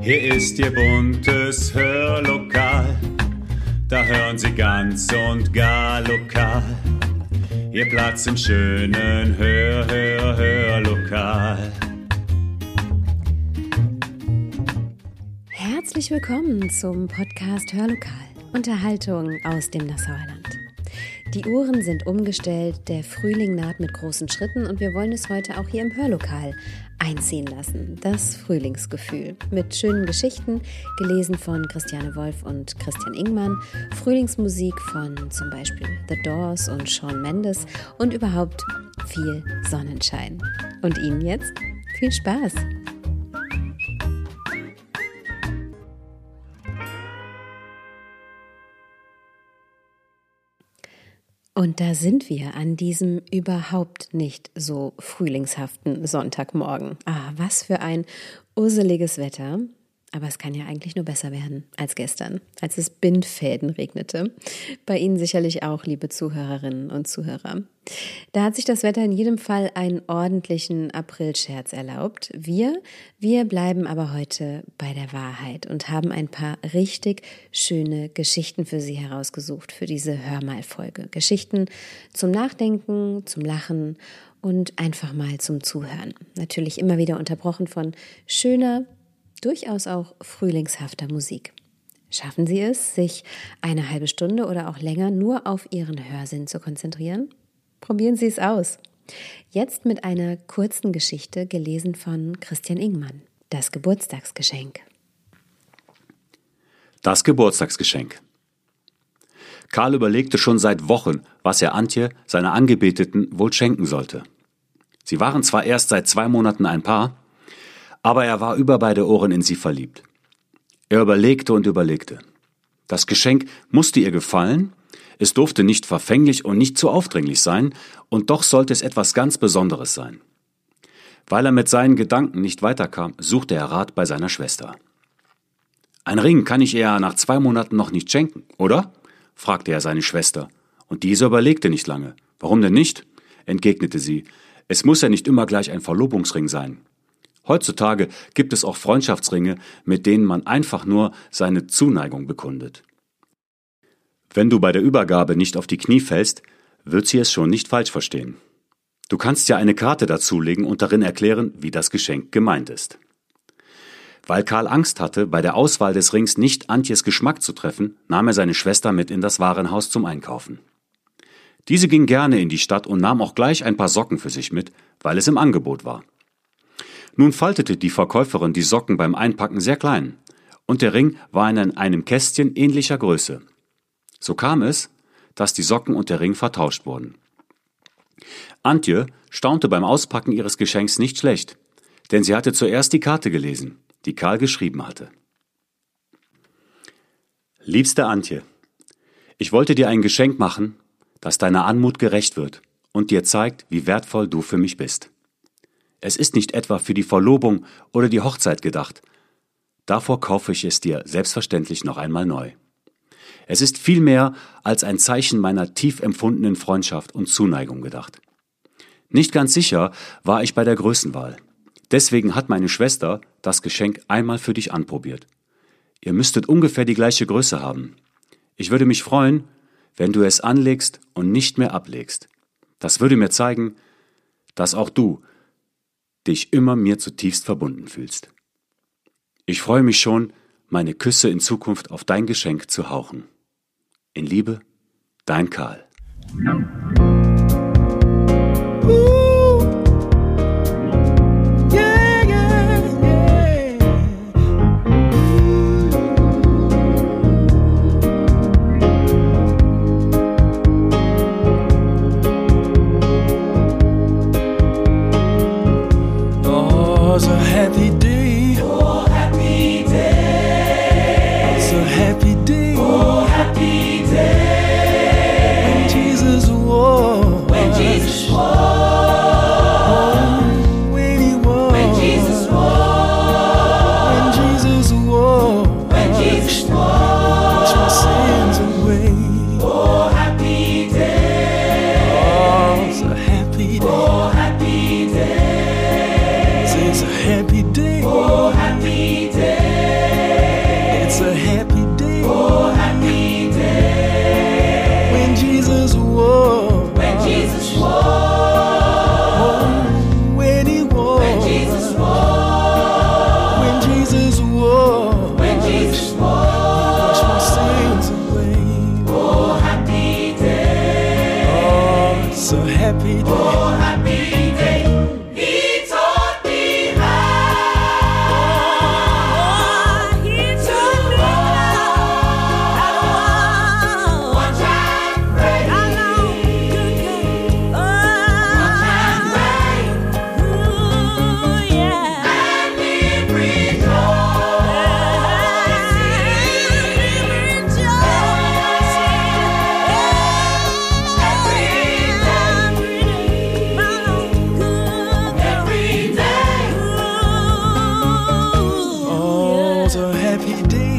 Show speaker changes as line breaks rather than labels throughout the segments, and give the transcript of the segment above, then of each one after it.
Hier ist Ihr buntes Hörlokal, da hören Sie ganz und gar lokal. Ihr Platz im schönen Hör, Hör, Hörlokal.
Herzlich willkommen zum Podcast Hörlokal. Unterhaltung aus dem Nassauerland. Die Uhren sind umgestellt, der Frühling naht mit großen Schritten und wir wollen es heute auch hier im Hörlokal einziehen lassen. Das Frühlingsgefühl mit schönen Geschichten, gelesen von Christiane Wolf und Christian Ingmann, Frühlingsmusik von zum Beispiel The Doors und Sean Mendes und überhaupt viel Sonnenschein. Und Ihnen jetzt viel Spaß! Und da sind wir an diesem überhaupt nicht so frühlingshaften Sonntagmorgen. Ah, was für ein urseliges Wetter. Aber es kann ja eigentlich nur besser werden als gestern, als es Bindfäden regnete. Bei Ihnen sicherlich auch, liebe Zuhörerinnen und Zuhörer. Da hat sich das Wetter in jedem Fall einen ordentlichen Aprilscherz erlaubt. Wir, wir bleiben aber heute bei der Wahrheit und haben ein paar richtig schöne Geschichten für Sie herausgesucht für diese Hörmalfolge. Geschichten zum Nachdenken, zum Lachen und einfach mal zum Zuhören. Natürlich immer wieder unterbrochen von schöner, durchaus auch frühlingshafter Musik. Schaffen Sie es, sich eine halbe Stunde oder auch länger nur auf Ihren Hörsinn zu konzentrieren? Probieren Sie es aus. Jetzt mit einer kurzen Geschichte gelesen von Christian Ingmann. Das Geburtstagsgeschenk.
Das Geburtstagsgeschenk. Karl überlegte schon seit Wochen, was er Antje, seiner Angebeteten, wohl schenken sollte. Sie waren zwar erst seit zwei Monaten ein Paar, aber er war über beide Ohren in sie verliebt. Er überlegte und überlegte. Das Geschenk musste ihr gefallen, es durfte nicht verfänglich und nicht zu aufdringlich sein, und doch sollte es etwas ganz Besonderes sein. Weil er mit seinen Gedanken nicht weiterkam, suchte er Rat bei seiner Schwester. Ein Ring kann ich ihr nach zwei Monaten noch nicht schenken, oder? fragte er seine Schwester, und diese überlegte nicht lange. Warum denn nicht? entgegnete sie. Es muss ja nicht immer gleich ein Verlobungsring sein. Heutzutage gibt es auch Freundschaftsringe, mit denen man einfach nur seine Zuneigung bekundet. Wenn du bei der Übergabe nicht auf die Knie fällst, wird sie es schon nicht falsch verstehen. Du kannst ja eine Karte dazulegen und darin erklären, wie das Geschenk gemeint ist. Weil Karl Angst hatte, bei der Auswahl des Rings nicht Antjes Geschmack zu treffen, nahm er seine Schwester mit in das Warenhaus zum Einkaufen. Diese ging gerne in die Stadt und nahm auch gleich ein paar Socken für sich mit, weil es im Angebot war. Nun faltete die Verkäuferin die Socken beim Einpacken sehr klein, und der Ring war in einem Kästchen ähnlicher Größe. So kam es, dass die Socken und der Ring vertauscht wurden. Antje staunte beim Auspacken ihres Geschenks nicht schlecht, denn sie hatte zuerst die Karte gelesen, die Karl geschrieben hatte. Liebste Antje, ich wollte dir ein Geschenk machen, das deiner Anmut gerecht wird und dir zeigt, wie wertvoll du für mich bist. Es ist nicht etwa für die Verlobung oder die Hochzeit gedacht. Davor kaufe ich es dir selbstverständlich noch einmal neu. Es ist viel mehr als ein Zeichen meiner tief empfundenen Freundschaft und Zuneigung gedacht. Nicht ganz sicher war ich bei der Größenwahl. Deswegen hat meine Schwester das Geschenk einmal für dich anprobiert. Ihr müsstet ungefähr die gleiche Größe haben. Ich würde mich freuen, wenn du es anlegst und nicht mehr ablegst. Das würde mir zeigen, dass auch du dich immer mir zutiefst verbunden fühlst. Ich freue mich schon, meine Küsse in Zukunft auf dein Geschenk zu hauchen. In Liebe, dein Karl.
every day.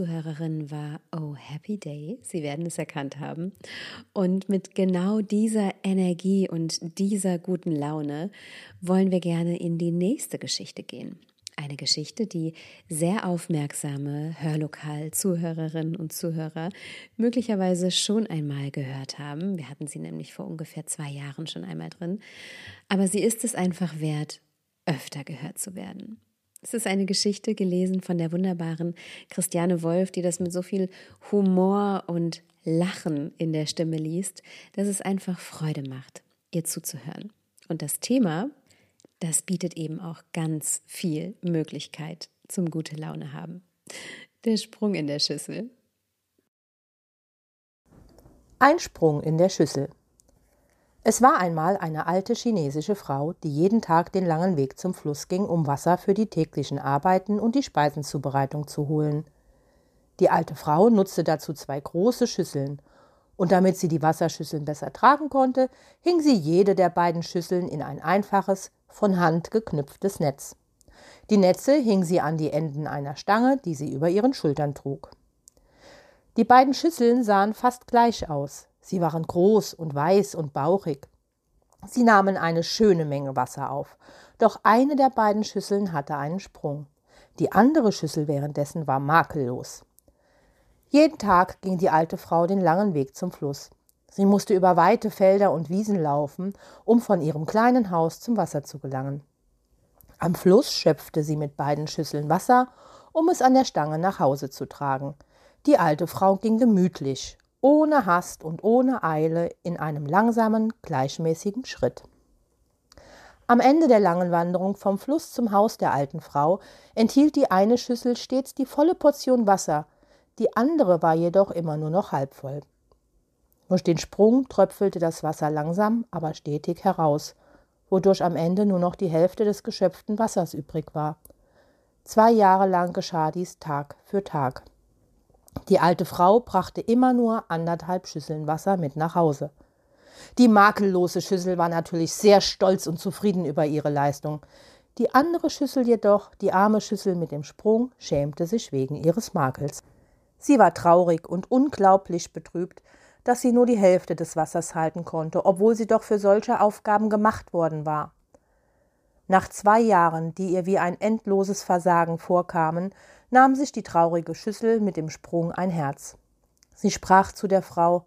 Zuhörerinnen, war Oh Happy Day. Sie werden es erkannt haben. Und mit genau dieser Energie und dieser guten Laune wollen wir gerne in die nächste Geschichte gehen. Eine Geschichte, die sehr aufmerksame Hörlokal-Zuhörerinnen und Zuhörer möglicherweise schon einmal gehört haben. Wir hatten sie nämlich vor ungefähr zwei Jahren schon einmal drin. Aber sie ist es einfach wert, öfter gehört zu werden. Es ist eine Geschichte gelesen von der wunderbaren Christiane Wolf, die das mit so viel Humor und Lachen in der Stimme liest, dass es einfach Freude macht, ihr zuzuhören. Und das Thema, das bietet eben auch ganz viel Möglichkeit zum gute Laune haben. Der Sprung in der Schüssel.
Ein Sprung in der Schüssel. Es war einmal eine alte chinesische Frau, die jeden Tag den langen Weg zum Fluss ging, um Wasser für die täglichen Arbeiten und die Speisenzubereitung zu holen. Die alte Frau nutzte dazu zwei große Schüsseln, und damit sie die Wasserschüsseln besser tragen konnte, hing sie jede der beiden Schüsseln in ein einfaches, von Hand geknüpftes Netz. Die Netze hing sie an die Enden einer Stange, die sie über ihren Schultern trug. Die beiden Schüsseln sahen fast gleich aus. Sie waren groß und weiß und bauchig. Sie nahmen eine schöne Menge Wasser auf, doch eine der beiden Schüsseln hatte einen Sprung. Die andere Schüssel währenddessen war makellos. Jeden Tag ging die alte Frau den langen Weg zum Fluss. Sie musste über weite Felder und Wiesen laufen, um von ihrem kleinen Haus zum Wasser zu gelangen. Am Fluss schöpfte sie mit beiden Schüsseln Wasser, um es an der Stange nach Hause zu tragen. Die alte Frau ging gemütlich, ohne Hast und ohne Eile, in einem langsamen, gleichmäßigen Schritt. Am Ende der langen Wanderung vom Fluss zum Haus der alten Frau enthielt die eine Schüssel stets die volle Portion Wasser, die andere war jedoch immer nur noch halb voll. Durch den Sprung tröpfelte das Wasser langsam, aber stetig heraus, wodurch am Ende nur noch die Hälfte des geschöpften Wassers übrig war. Zwei Jahre lang geschah dies Tag für Tag. Die alte Frau brachte immer nur anderthalb Schüsseln Wasser mit nach Hause. Die makellose Schüssel war natürlich sehr stolz und zufrieden über ihre Leistung. Die andere Schüssel jedoch, die arme Schüssel mit dem Sprung, schämte sich wegen ihres Makels. Sie war traurig und unglaublich betrübt, dass sie nur die Hälfte des Wassers halten konnte, obwohl sie doch für solche Aufgaben gemacht worden war. Nach zwei Jahren, die ihr wie ein endloses Versagen vorkamen, nahm sich die traurige Schüssel mit dem Sprung ein Herz. Sie sprach zu der Frau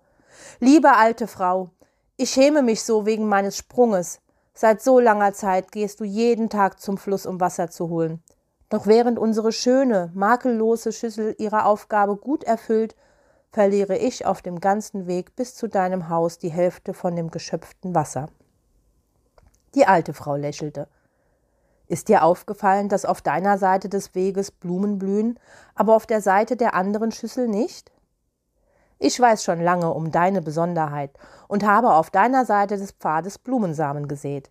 Liebe alte Frau, ich schäme mich so wegen meines Sprunges. Seit so langer Zeit gehst du jeden Tag zum Fluss, um Wasser zu holen. Doch während unsere schöne, makellose Schüssel ihre Aufgabe gut erfüllt, verliere ich auf dem ganzen Weg bis zu deinem Haus die Hälfte von dem geschöpften Wasser. Die alte Frau lächelte. Ist dir aufgefallen, dass auf deiner Seite des Weges Blumen blühen, aber auf der Seite der anderen Schüssel nicht? Ich weiß schon lange um deine Besonderheit und habe auf deiner Seite des Pfades Blumensamen gesät.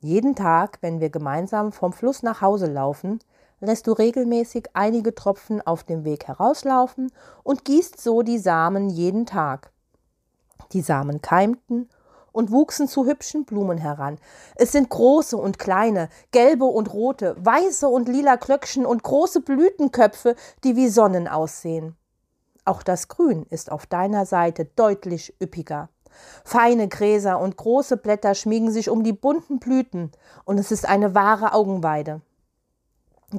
Jeden Tag, wenn wir gemeinsam vom Fluss nach Hause laufen, lässt du regelmäßig einige Tropfen auf dem Weg herauslaufen und gießt so die Samen jeden Tag. Die Samen keimten und wuchsen zu hübschen Blumen heran. Es sind große und kleine, gelbe und rote, weiße und lila Klöckchen und große Blütenköpfe, die wie Sonnen aussehen. Auch das Grün ist auf deiner Seite deutlich üppiger. Feine Gräser und große Blätter schmiegen sich um die bunten Blüten, und es ist eine wahre Augenweide.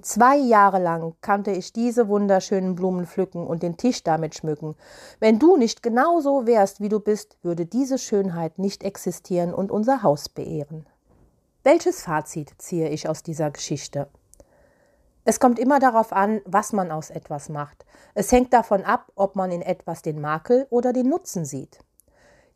Zwei Jahre lang konnte ich diese wunderschönen Blumen pflücken und den Tisch damit schmücken. Wenn du nicht genau so wärst, wie du bist, würde diese Schönheit nicht existieren und unser Haus beehren. Welches Fazit ziehe ich aus dieser Geschichte? Es kommt immer darauf an, was man aus etwas macht. Es hängt davon ab, ob man in etwas den Makel oder den Nutzen sieht.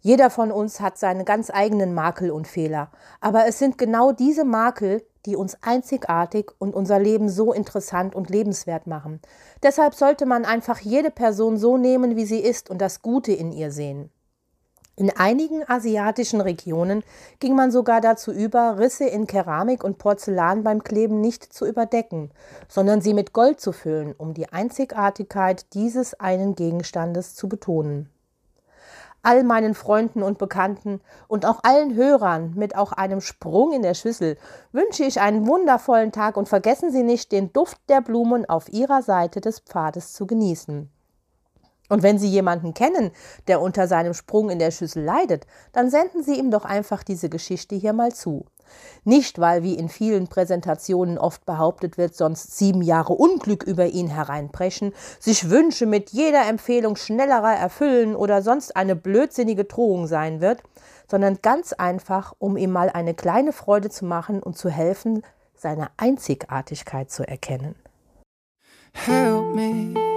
Jeder von uns hat seine ganz eigenen Makel und Fehler, aber es sind genau diese Makel, die uns einzigartig und unser Leben so interessant und lebenswert machen. Deshalb sollte man einfach jede Person so nehmen, wie sie ist und das Gute in ihr sehen. In einigen asiatischen Regionen ging man sogar dazu über, Risse in Keramik und Porzellan beim Kleben nicht zu überdecken, sondern sie mit Gold zu füllen, um die Einzigartigkeit dieses einen Gegenstandes zu betonen all meinen Freunden und Bekannten und auch allen Hörern mit auch einem Sprung in der Schüssel wünsche ich einen wundervollen Tag und vergessen Sie nicht, den Duft der Blumen auf Ihrer Seite des Pfades zu genießen. Und wenn Sie jemanden kennen, der unter seinem Sprung in der Schüssel leidet, dann senden Sie ihm doch einfach diese Geschichte hier mal zu. Nicht, weil, wie in vielen Präsentationen oft behauptet wird, sonst sieben Jahre Unglück über ihn hereinbrechen, sich Wünsche mit jeder Empfehlung schnellerer erfüllen oder sonst eine blödsinnige Drohung sein wird, sondern ganz einfach, um ihm mal eine kleine Freude zu machen und zu helfen, seine Einzigartigkeit zu erkennen.
Help me.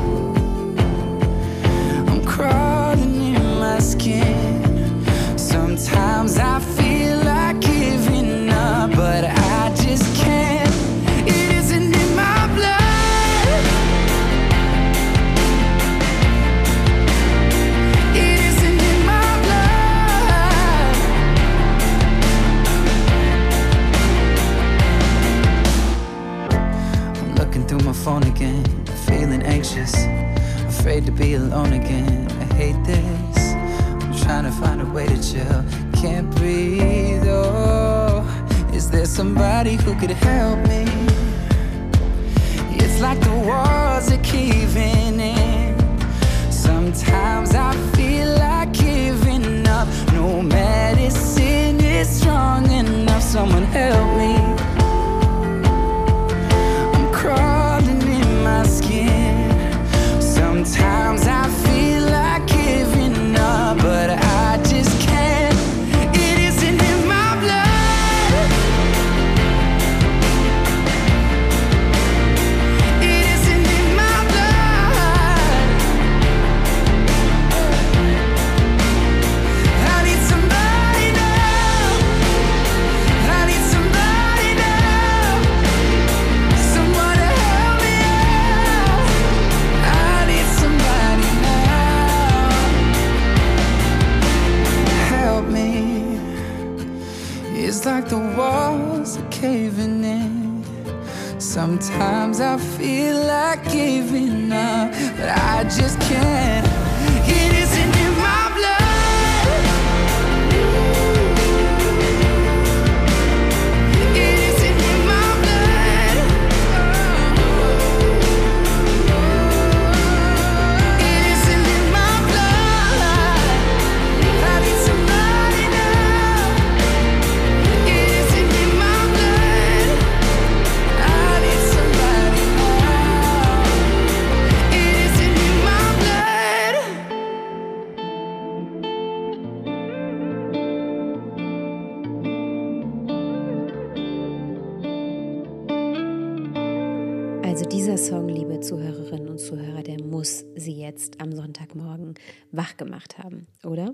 Gemacht haben, oder?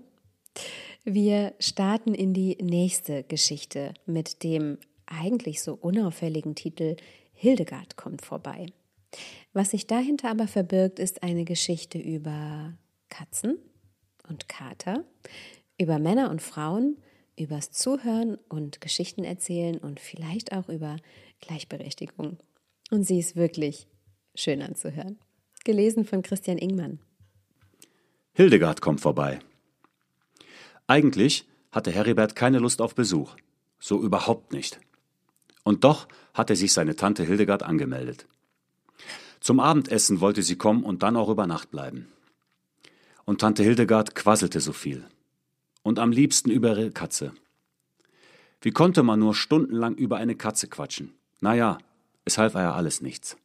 Wir starten in die nächste Geschichte mit dem eigentlich so unauffälligen Titel Hildegard kommt vorbei. Was sich dahinter aber verbirgt, ist eine Geschichte über Katzen und Kater, über Männer und Frauen, übers Zuhören und Geschichten erzählen und vielleicht auch über Gleichberechtigung. Und sie ist wirklich schön anzuhören. Gelesen von Christian Ingmann.
Hildegard kommt vorbei. Eigentlich hatte Heribert keine Lust auf Besuch. So überhaupt nicht. Und doch hatte sich seine Tante Hildegard angemeldet. Zum Abendessen wollte sie kommen und dann auch über Nacht bleiben. Und Tante Hildegard quasselte so viel. Und am liebsten über ihre Katze. Wie konnte man nur stundenlang über eine Katze quatschen? Naja, es half ja alles nichts.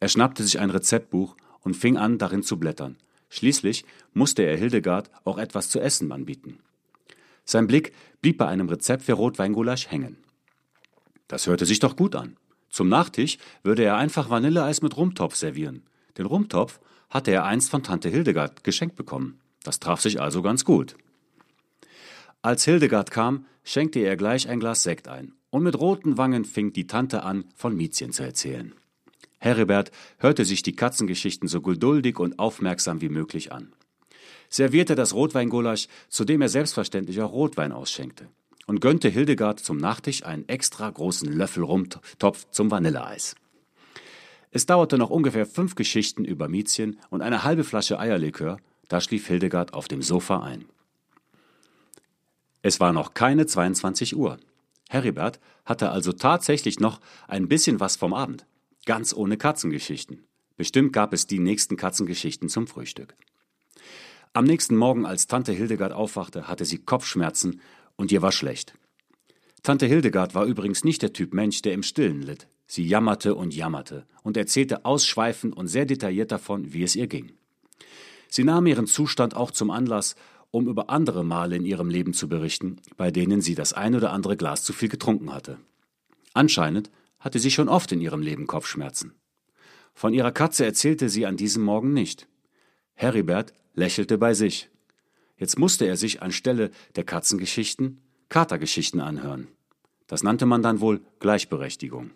Er schnappte sich ein Rezeptbuch und fing an, darin zu blättern. Schließlich musste er Hildegard auch etwas zu essen anbieten. Sein Blick blieb bei einem Rezept für Rotweingulasch hängen. Das hörte sich doch gut an. Zum Nachtisch würde er einfach Vanilleeis mit Rumtopf servieren. Den Rumtopf hatte er einst von Tante Hildegard geschenkt bekommen. Das traf sich also ganz gut. Als Hildegard kam, schenkte er gleich ein Glas Sekt ein, und mit roten Wangen fing die Tante an, von Miezchen zu erzählen. Heribert hörte sich die Katzengeschichten so geduldig und aufmerksam wie möglich an. Servierte das Rotweingulasch, zu dem er selbstverständlich auch Rotwein ausschenkte, und gönnte Hildegard zum Nachtisch einen extra großen Löffel Rumtopf zum Vanilleeis. Es dauerte noch ungefähr fünf Geschichten über Miezchen und eine halbe Flasche Eierlikör, da schlief Hildegard auf dem Sofa ein. Es war noch keine 22 Uhr. Heribert hatte also tatsächlich noch ein bisschen was vom Abend. Ganz ohne Katzengeschichten. Bestimmt gab es die nächsten Katzengeschichten zum Frühstück. Am nächsten Morgen, als Tante Hildegard aufwachte, hatte sie Kopfschmerzen und ihr war schlecht. Tante Hildegard war übrigens nicht der Typ Mensch, der im Stillen litt. Sie jammerte und jammerte und erzählte ausschweifend und sehr detailliert davon, wie es ihr ging. Sie nahm ihren Zustand auch zum Anlass, um über andere Male in ihrem Leben zu berichten, bei denen sie das ein oder andere Glas zu viel getrunken hatte. Anscheinend hatte sie schon oft in ihrem Leben Kopfschmerzen. Von ihrer Katze erzählte sie an diesem Morgen nicht. Heribert lächelte bei sich. Jetzt musste er sich anstelle der Katzengeschichten Katergeschichten anhören. Das nannte man dann wohl Gleichberechtigung.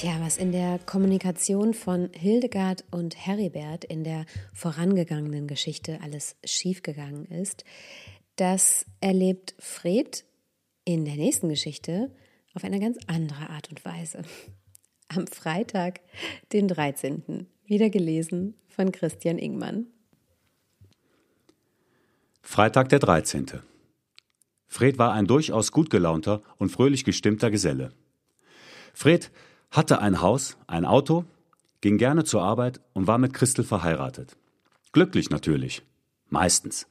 Tja, was in der Kommunikation von Hildegard und Heribert in der vorangegangenen Geschichte alles schiefgegangen ist, das erlebt Fred in der nächsten Geschichte auf eine ganz andere Art und Weise. Am Freitag, den 13. Wieder gelesen von Christian Ingmann.
Freitag der 13. Fred war ein durchaus gut gelaunter und fröhlich gestimmter Geselle. Fred hatte ein Haus, ein Auto, ging gerne zur Arbeit und war mit Christel verheiratet. Glücklich natürlich. Meistens.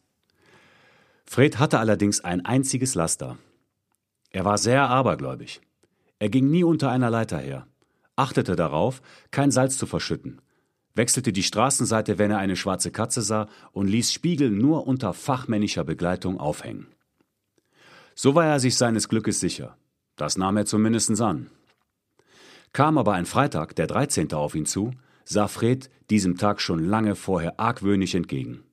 Fred hatte allerdings ein einziges Laster. Er war sehr abergläubig. Er ging nie unter einer Leiter her, achtete darauf, kein Salz zu verschütten, wechselte die Straßenseite, wenn er eine schwarze Katze sah, und ließ Spiegel nur unter fachmännischer Begleitung aufhängen. So war er sich seines Glückes sicher. Das nahm er zumindest an. Kam aber ein Freitag, der 13. auf ihn zu, sah Fred diesem Tag schon lange vorher argwöhnisch entgegen.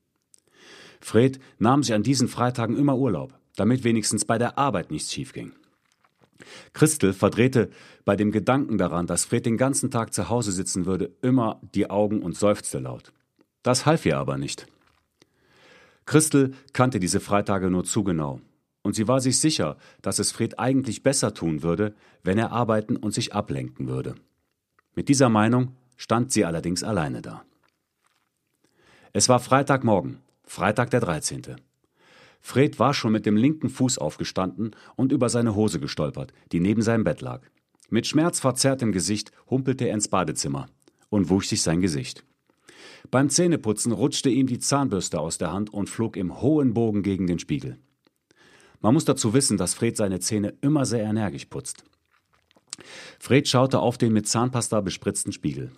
Fred nahm sich an diesen Freitagen immer Urlaub, damit wenigstens bei der Arbeit nichts schiefging. Christel verdrehte bei dem Gedanken daran, dass Fred den ganzen Tag zu Hause sitzen würde, immer die Augen und seufzte laut. Das half ihr aber nicht. Christel kannte diese Freitage nur zu genau, und sie war sich sicher, dass es Fred eigentlich besser tun würde, wenn er arbeiten und sich ablenken würde. Mit dieser Meinung stand sie allerdings alleine da. Es war Freitagmorgen, Freitag der 13. Fred war schon mit dem linken Fuß aufgestanden und über seine Hose gestolpert, die neben seinem Bett lag. Mit schmerzverzerrtem Gesicht humpelte er ins Badezimmer und wusch sich sein Gesicht. Beim Zähneputzen rutschte ihm die Zahnbürste aus der Hand und flog im hohen Bogen gegen den Spiegel. Man muss dazu wissen, dass Fred seine Zähne immer sehr energisch putzt. Fred schaute auf den mit Zahnpasta bespritzten Spiegel.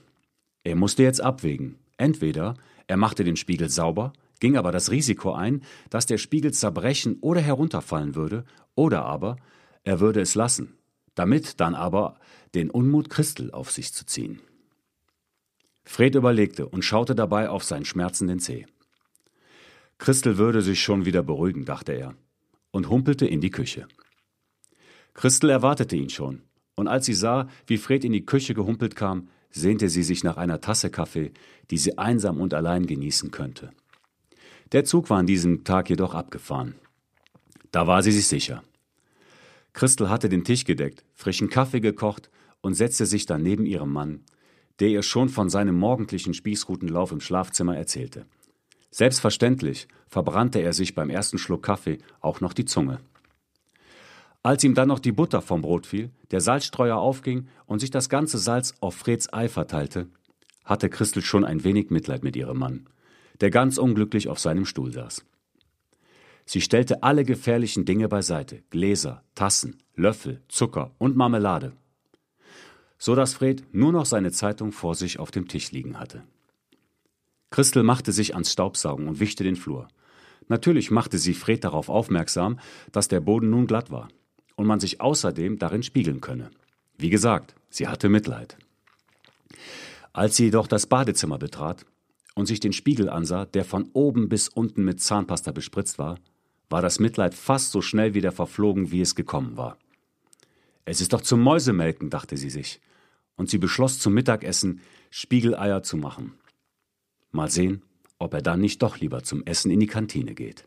Er musste jetzt abwägen. Entweder er machte den Spiegel sauber, ging aber das Risiko ein, dass der Spiegel zerbrechen oder herunterfallen würde, oder aber er würde es lassen, damit dann aber den Unmut Christel auf sich zu ziehen. Fred überlegte und schaute dabei auf seinen schmerzenden Zeh. Christel würde sich schon wieder beruhigen, dachte er, und humpelte in die Küche. Christel erwartete ihn schon, und als sie sah, wie Fred in die Küche gehumpelt kam, sehnte sie sich nach einer Tasse Kaffee, die sie einsam und allein genießen könnte. Der Zug war an diesem Tag jedoch abgefahren. Da war sie sich sicher. Christel hatte den Tisch gedeckt, frischen Kaffee gekocht und setzte sich dann neben ihrem Mann, der ihr schon von seinem morgendlichen Spießrutenlauf im Schlafzimmer erzählte. Selbstverständlich verbrannte er sich beim ersten Schluck Kaffee auch noch die Zunge. Als ihm dann noch die Butter vom Brot fiel, der Salzstreuer aufging und sich das ganze Salz auf Freds Ei verteilte, hatte Christel schon ein wenig Mitleid mit ihrem Mann, der ganz unglücklich auf seinem Stuhl saß. Sie stellte alle gefährlichen Dinge beiseite, Gläser, Tassen, Löffel, Zucker und Marmelade, so dass Fred nur noch seine Zeitung vor sich auf dem Tisch liegen hatte. Christel machte sich ans Staubsaugen und wischte den Flur. Natürlich machte sie Fred darauf aufmerksam, dass der Boden nun glatt war und man sich außerdem darin spiegeln könne. Wie gesagt, sie hatte Mitleid. Als sie jedoch das Badezimmer betrat und sich den Spiegel ansah, der von oben bis unten mit Zahnpasta bespritzt war, war das Mitleid fast so schnell wieder verflogen, wie es gekommen war. Es ist doch zum Mäusemelken, dachte sie sich, und sie beschloss zum Mittagessen Spiegeleier zu machen. Mal sehen, ob er dann nicht doch lieber zum Essen in die Kantine geht.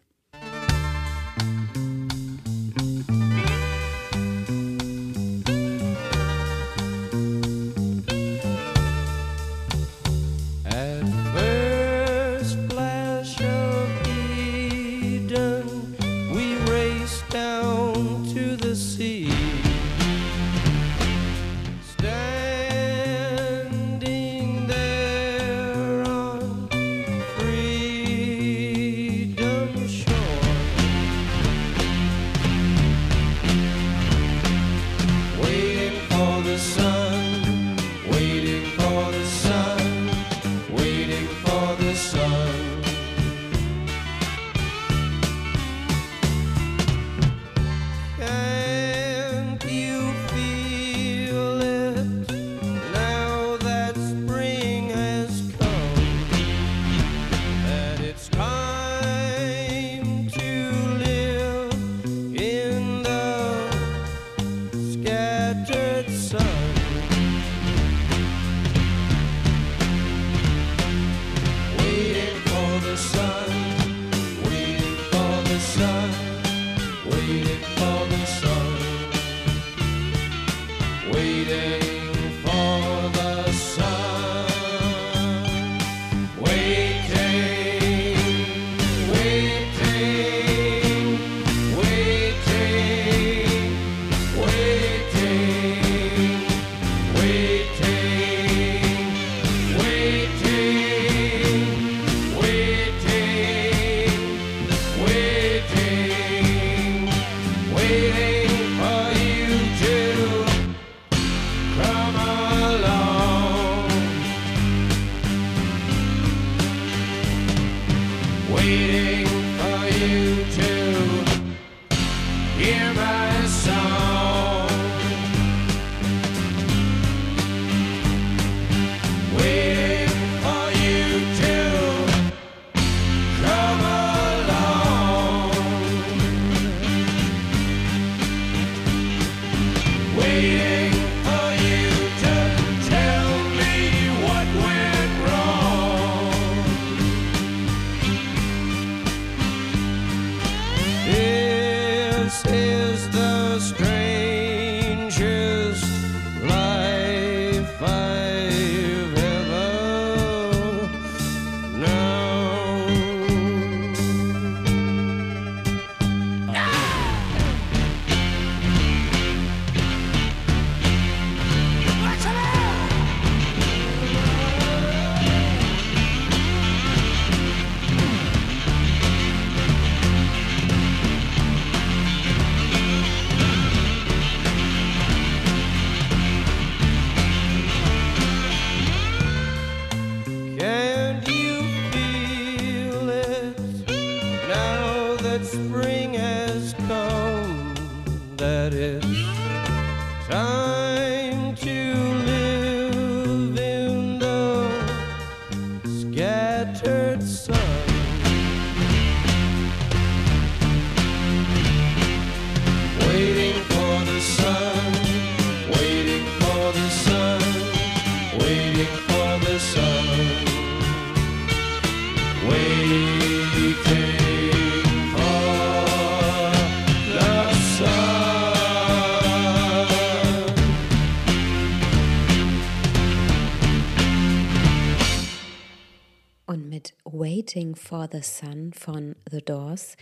The Sun von The Doors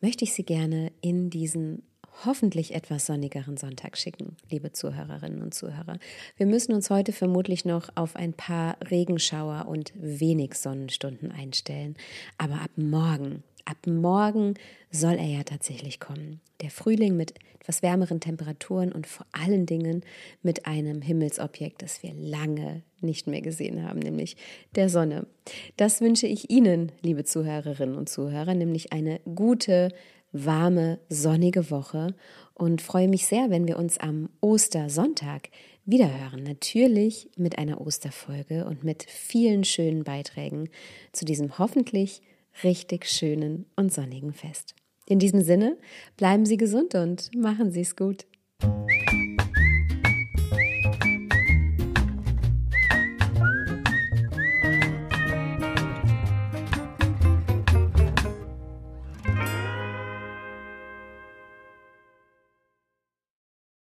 möchte ich Sie gerne in diesen hoffentlich etwas sonnigeren Sonntag schicken, liebe Zuhörerinnen und Zuhörer. Wir müssen uns heute vermutlich noch auf ein paar Regenschauer und wenig Sonnenstunden einstellen. Aber ab morgen, ab morgen soll er ja tatsächlich kommen. Der Frühling mit etwas wärmeren Temperaturen und vor allen Dingen mit einem Himmelsobjekt, das wir lange nicht mehr gesehen haben, nämlich der Sonne. Das wünsche ich Ihnen, liebe Zuhörerinnen und Zuhörer, nämlich eine gute, warme, sonnige Woche und freue mich sehr, wenn wir uns am Ostersonntag wiederhören. Natürlich mit einer Osterfolge und mit vielen schönen Beiträgen zu diesem hoffentlich richtig schönen und sonnigen Fest. In diesem Sinne, bleiben Sie gesund und machen Sie es gut.